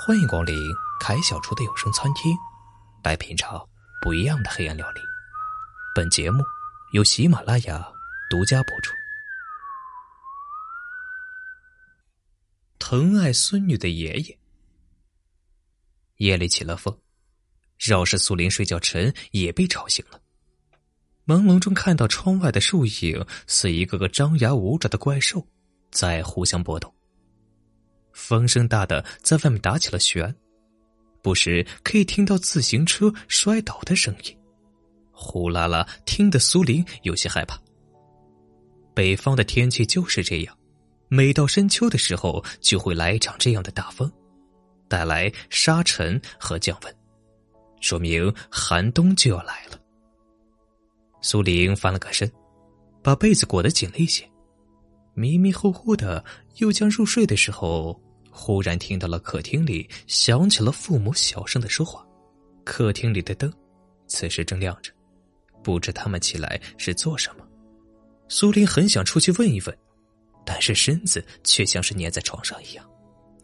欢迎光临凯小厨的有声餐厅，来品尝不一样的黑暗料理。本节目由喜马拉雅独家播出。疼爱孙女的爷爷，夜里起了风，饶是苏林睡觉沉，也被吵醒了。朦胧中看到窗外的树影，似一个个张牙舞爪的怪兽，在互相搏斗。风声大的在外面打起了旋，不时可以听到自行车摔倒的声音，呼啦啦，听得苏林有些害怕。北方的天气就是这样，每到深秋的时候就会来一场这样的大风，带来沙尘和降温，说明寒冬就要来了。苏玲翻了个身，把被子裹得紧了一些，迷迷糊糊的又将入睡的时候。忽然听到了客厅里响起了父母小声的说话，客厅里的灯此时正亮着，不知他们起来是做什么。苏林很想出去问一问，但是身子却像是粘在床上一样，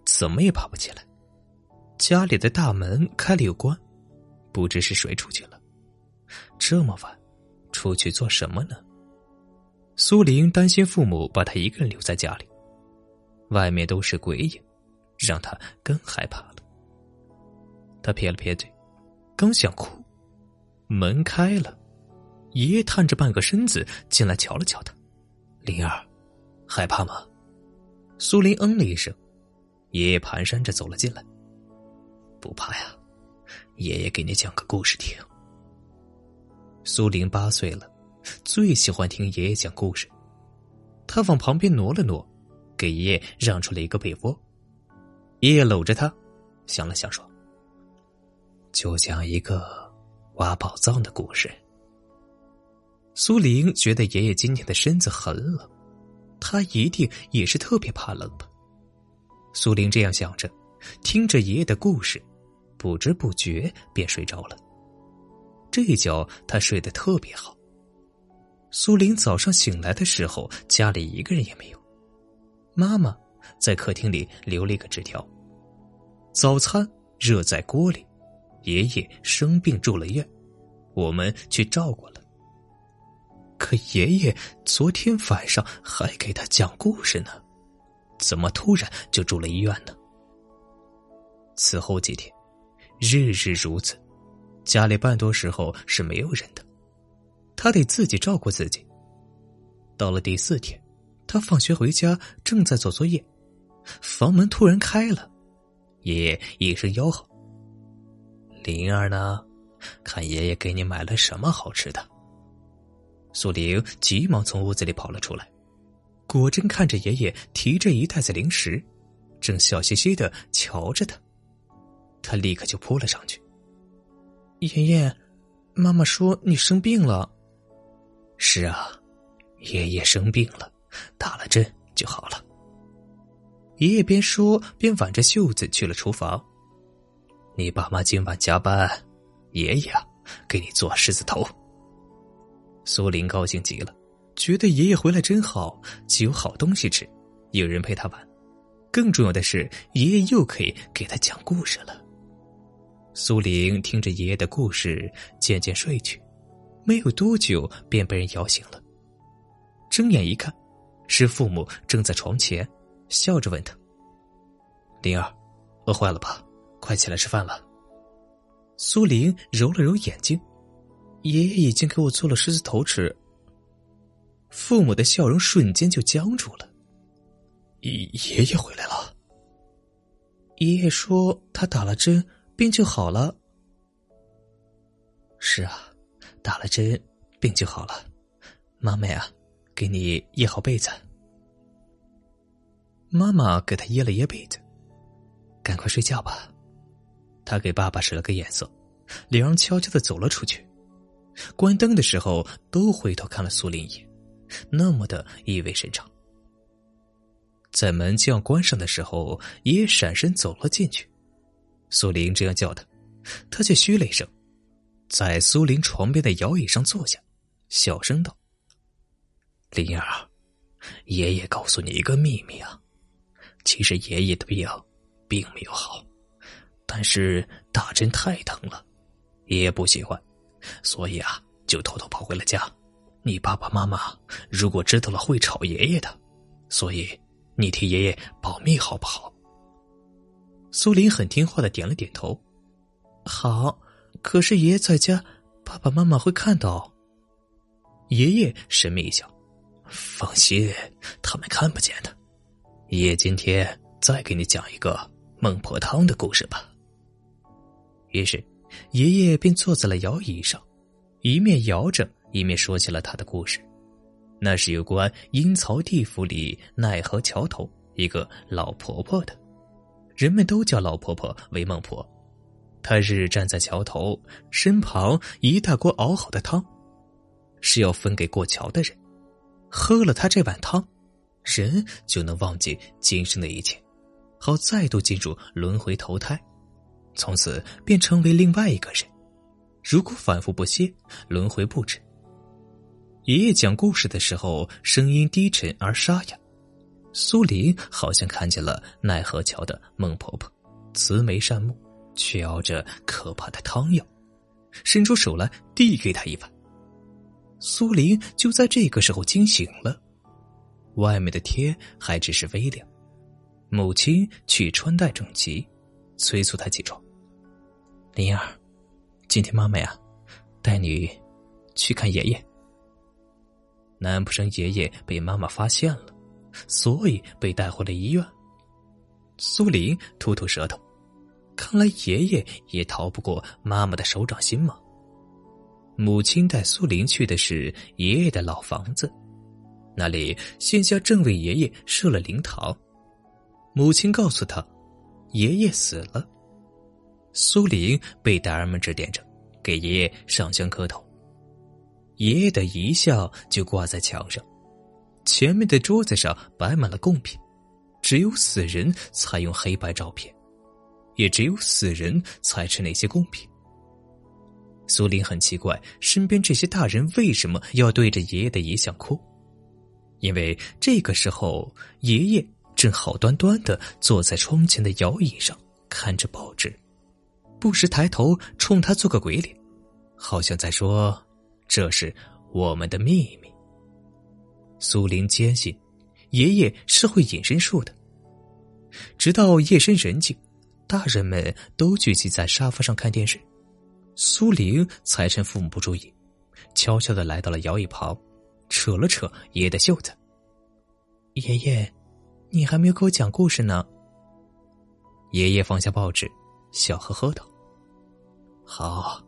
怎么也爬不起来。家里的大门开了又关，不知是谁出去了。这么晚，出去做什么呢？苏林担心父母把他一个人留在家里，外面都是鬼影。让他更害怕了。他撇了撇嘴，刚想哭，门开了，爷爷探着半个身子进来瞧了瞧他。灵儿，害怕吗？苏林嗯了一声。爷爷蹒跚着走了进来。不怕呀，爷爷给你讲个故事听。苏林八岁了，最喜欢听爷爷讲故事。他往旁边挪了挪，给爷爷让出了一个被窝。爷爷搂着他，想了想说：“就讲一个挖宝藏的故事。”苏玲觉得爷爷今天的身子很冷，他一定也是特别怕冷吧。苏玲这样想着，听着爷爷的故事，不知不觉便睡着了。这一觉他睡得特别好。苏玲早上醒来的时候，家里一个人也没有，妈妈在客厅里留了一个纸条。早餐热在锅里，爷爷生病住了院，我们去照顾了。可爷爷昨天晚上还给他讲故事呢，怎么突然就住了医院呢？此后几天，日日如此，家里半多时候是没有人的，他得自己照顾自己。到了第四天，他放学回家正在做作业，房门突然开了。爷爷一声吆喝：“灵儿呢？看爷爷给你买了什么好吃的。”苏玲急忙从屋子里跑了出来，果真看着爷爷提着一袋子零食，正笑嘻嘻的瞧着他。他立刻就扑了上去：“爷爷，妈妈说你生病了。”“是啊，爷爷生病了，打了针就好了。”爷爷边说边挽着袖子去了厨房。你爸妈今晚加班，爷爷啊，给你做狮子头。苏林高兴极了，觉得爷爷回来真好，既有好东西吃，有人陪他玩，更重要的是爷爷又可以给他讲故事了。苏玲听着爷爷的故事，渐渐睡去，没有多久便被人摇醒了。睁眼一看，是父母正在床前。笑着问他：“灵儿，饿坏了吧？快起来吃饭了。”苏玲揉了揉眼睛，爷爷已经给我做了狮子头吃。父母的笑容瞬间就僵住了。爷爷回来了。爷爷说他打了针，病就好了。是啊，打了针，病就好了。妈妈呀，给你掖好被子。妈妈给他掖了掖被子，赶快睡觉吧。他给爸爸使了个眼色，两人悄悄的走了出去。关灯的时候，都回头看了苏林一眼，那么的意味深长。在门将关上的时候，爷爷闪身走了进去。苏林这样叫他，他却嘘了一声，在苏林床边的摇椅上坐下，小声道：“林儿，爷爷告诉你一个秘密啊。”其实爷爷的病并没有好，但是打针太疼了，爷爷不喜欢，所以啊，就偷偷跑回了家。你爸爸妈妈如果知道了会吵爷爷的，所以你替爷爷保密好不好？苏林很听话的点了点头。好，可是爷爷在家，爸爸妈妈会看到。爷爷神秘一笑：“放心，他们看不见的。爷爷今天再给你讲一个孟婆汤的故事吧。”于是，爷爷便坐在了摇椅上，一面摇着。一面说起了他的故事，那是有关阴曹地府里奈何桥头一个老婆婆的，人们都叫老婆婆为孟婆。她日日站在桥头，身旁一大锅熬好的汤，是要分给过桥的人。喝了她这碗汤，人就能忘记今生的一切，好再度进入轮回投胎，从此便成为另外一个人。如果反复不歇，轮回不止。爷爷讲故事的时候，声音低沉而沙哑。苏林好像看见了奈何桥的孟婆婆，慈眉善目，却熬着可怕的汤药，伸出手来递给他一碗。苏林就在这个时候惊醒了。外面的天还只是微凉，母亲去穿戴整齐，催促他起床。灵儿，今天妈妈呀，带你去看爷爷。难不成爷爷被妈妈发现了，所以被带回了医院？苏林吐吐舌头，看来爷爷也逃不过妈妈的手掌心吗？母亲带苏林去的是爷爷的老房子，那里现下正为爷爷设了灵堂。母亲告诉他，爷爷死了。苏林被大人们指点着，给爷爷上香磕头。爷爷的遗像就挂在墙上，前面的桌子上摆满了贡品，只有死人才用黑白照片，也只有死人才吃那些贡品。苏林很奇怪，身边这些大人为什么要对着爷爷的遗像哭？因为这个时候，爷爷正好端端的坐在窗前的摇椅上，看着报纸，不时抬头冲他做个鬼脸，好像在说。这是我们的秘密。苏林坚信，爷爷是会隐身术的。直到夜深人静，大人们都聚集在沙发上看电视，苏林才趁父母不注意，悄悄的来到了摇椅旁，扯了扯爷爷的袖子。爷爷，你还没有给我讲故事呢。爷爷放下报纸，笑呵呵道：“好，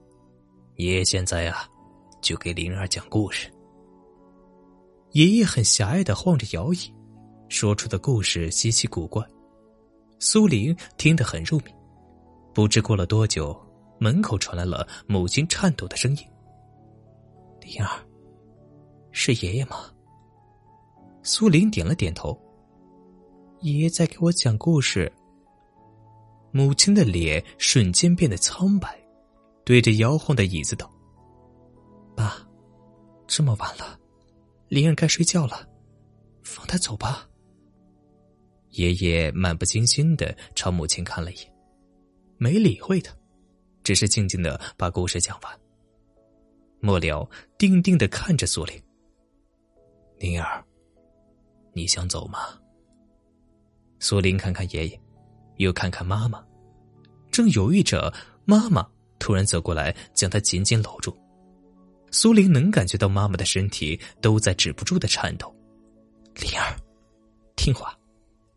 爷爷现在呀。”就给灵儿讲故事。爷爷很狭隘的晃着摇椅，说出的故事稀奇古怪。苏玲听得很入迷。不知过了多久，门口传来了母亲颤抖的声音：“灵儿，是爷爷吗？”苏玲点了点头。爷爷在给我讲故事。母亲的脸瞬间变得苍白，对着摇晃的椅子道。爸，这么晚了，灵儿该睡觉了，放他走吧。爷爷漫不经心的朝母亲看了一眼，没理会他，只是静静的把故事讲完。末了，定定的看着苏玲。灵儿，你想走吗？苏玲看看爷爷，又看看妈妈，正犹豫着，妈妈突然走过来，将她紧紧搂住。苏玲能感觉到妈妈的身体都在止不住的颤抖。灵儿，听话，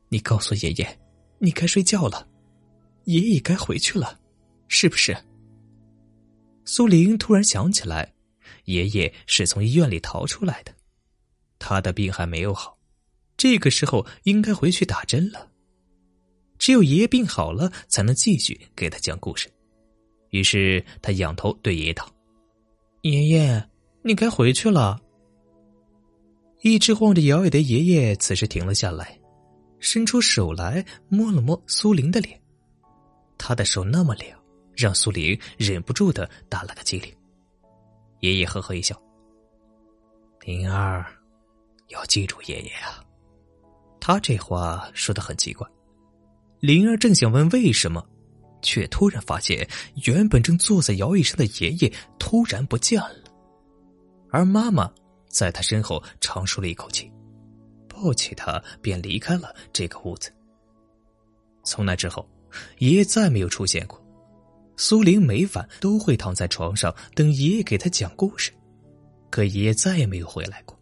你告诉爷爷，你该睡觉了，爷爷该回去了，是不是？苏玲突然想起来，爷爷是从医院里逃出来的，他的病还没有好，这个时候应该回去打针了。只有爷爷病好了，才能继续给他讲故事。于是他仰头对爷爷道。爷爷，你该回去了。一直晃着摇椅的爷爷此时停了下来，伸出手来摸了摸苏玲的脸，他的手那么凉，让苏玲忍不住的打了个激灵。爷爷呵呵一笑：“灵儿，要记住爷爷啊。”他这话说的很奇怪。灵儿正想问为什么，却突然发现，原本正坐在摇椅上的爷爷突然不见了，而妈妈在他身后长舒了一口气，抱起他便离开了这个屋子。从那之后，爷爷再没有出现过。苏玲每晚都会躺在床上等爷爷给她讲故事，可爷爷再也没有回来过。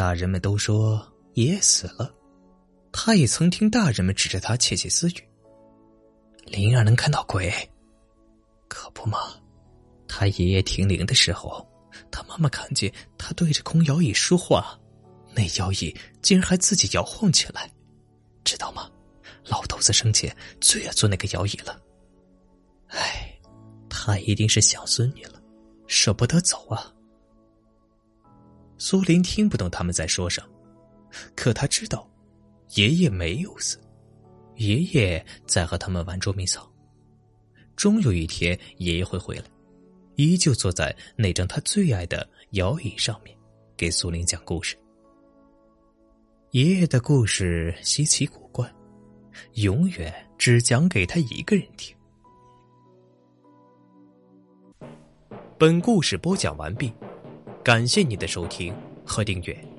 大人们都说爷爷死了，他也曾听大人们指着他窃窃私语。灵儿能看到鬼，可不嘛？他爷爷停灵的时候，他妈妈看见他对着空摇椅说话，那摇椅竟然还自己摇晃起来，知道吗？老头子生前最爱坐那个摇椅了。唉，他一定是想孙女了，舍不得走啊。苏林听不懂他们在说什么，可他知道，爷爷没有死。爷爷在和他们玩捉迷藏，终有一天爷爷会回来，依旧坐在那张他最爱的摇椅上面，给苏林讲故事。爷爷的故事稀奇古怪，永远只讲给他一个人听。本故事播讲完毕，感谢你的收听和订阅。